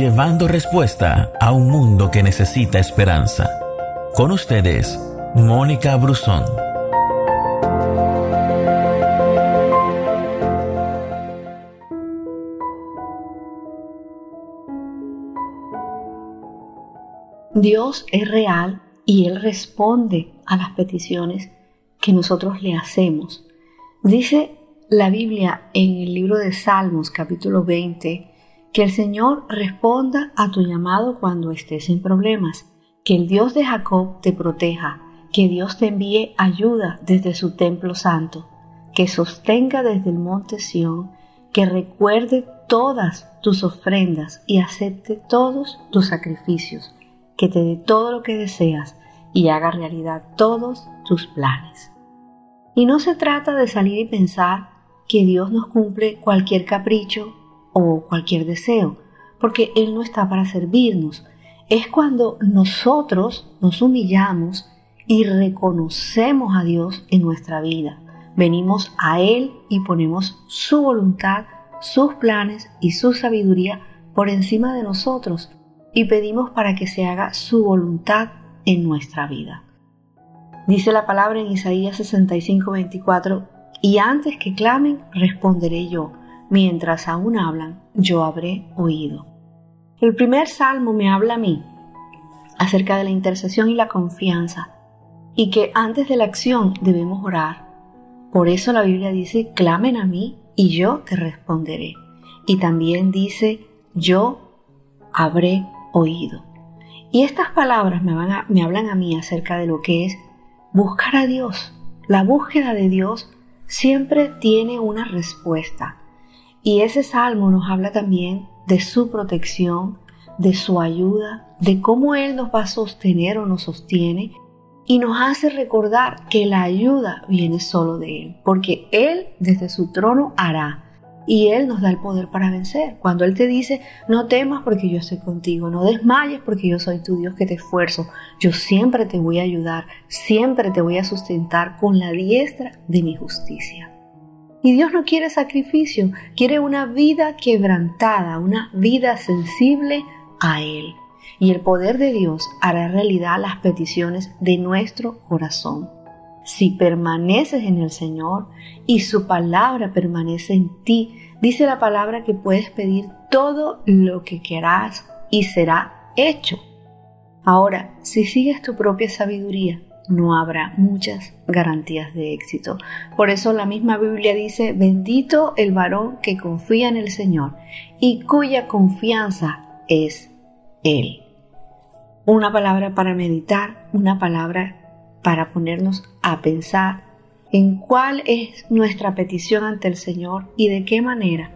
llevando respuesta a un mundo que necesita esperanza. Con ustedes, Mónica Brusón. Dios es real y Él responde a las peticiones que nosotros le hacemos. Dice la Biblia en el libro de Salmos capítulo 20 que el Señor responda a tu llamado cuando estés en problemas, que el Dios de Jacob te proteja, que Dios te envíe ayuda desde su templo santo, que sostenga desde el monte Sión, que recuerde todas tus ofrendas y acepte todos tus sacrificios. Que te dé todo lo que deseas y haga realidad todos tus planes. Y no se trata de salir y pensar que Dios nos cumple cualquier capricho o cualquier deseo, porque Él no está para servirnos. Es cuando nosotros nos humillamos y reconocemos a Dios en nuestra vida. Venimos a Él y ponemos su voluntad, sus planes y su sabiduría por encima de nosotros y pedimos para que se haga su voluntad en nuestra vida. Dice la palabra en Isaías 65, 24, y antes que clamen, responderé yo, mientras aún hablan, yo habré oído. El primer salmo me habla a mí acerca de la intercesión y la confianza, y que antes de la acción debemos orar. Por eso la Biblia dice, clamen a mí y yo te responderé. Y también dice, yo habré oído. Y estas palabras me, van me hablan a mí acerca de lo que es buscar a Dios. La búsqueda de Dios siempre tiene una respuesta. Y ese salmo nos habla también de su protección, de su ayuda, de cómo Él nos va a sostener o nos sostiene y nos hace recordar que la ayuda viene solo de Él, porque Él desde su trono hará y Él nos da el poder para vencer. Cuando Él te dice, no temas porque yo estoy contigo, no desmayes porque yo soy tu Dios que te esfuerzo, yo siempre te voy a ayudar, siempre te voy a sustentar con la diestra de mi justicia. Y Dios no quiere sacrificio, quiere una vida quebrantada, una vida sensible a Él. Y el poder de Dios hará realidad las peticiones de nuestro corazón si permaneces en el Señor y su palabra permanece en ti, dice la palabra que puedes pedir todo lo que quieras y será hecho. Ahora, si sigues tu propia sabiduría, no habrá muchas garantías de éxito. Por eso la misma Biblia dice, bendito el varón que confía en el Señor y cuya confianza es Él. Una palabra para meditar, una palabra para ponernos a pensar en cuál es nuestra petición ante el Señor y de qué manera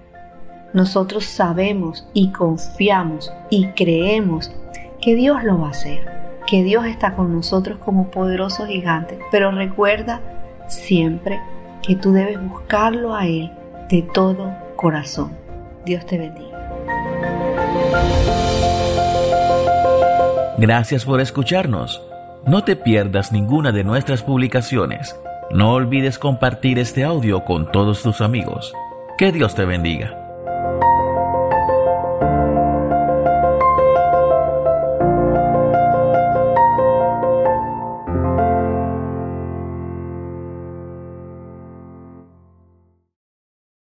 nosotros sabemos y confiamos y creemos que Dios lo va a hacer, que Dios está con nosotros como poderoso gigante. Pero recuerda siempre que tú debes buscarlo a Él de todo corazón. Dios te bendiga. Gracias por escucharnos. No te pierdas ninguna de nuestras publicaciones. No olvides compartir este audio con todos tus amigos. Que Dios te bendiga.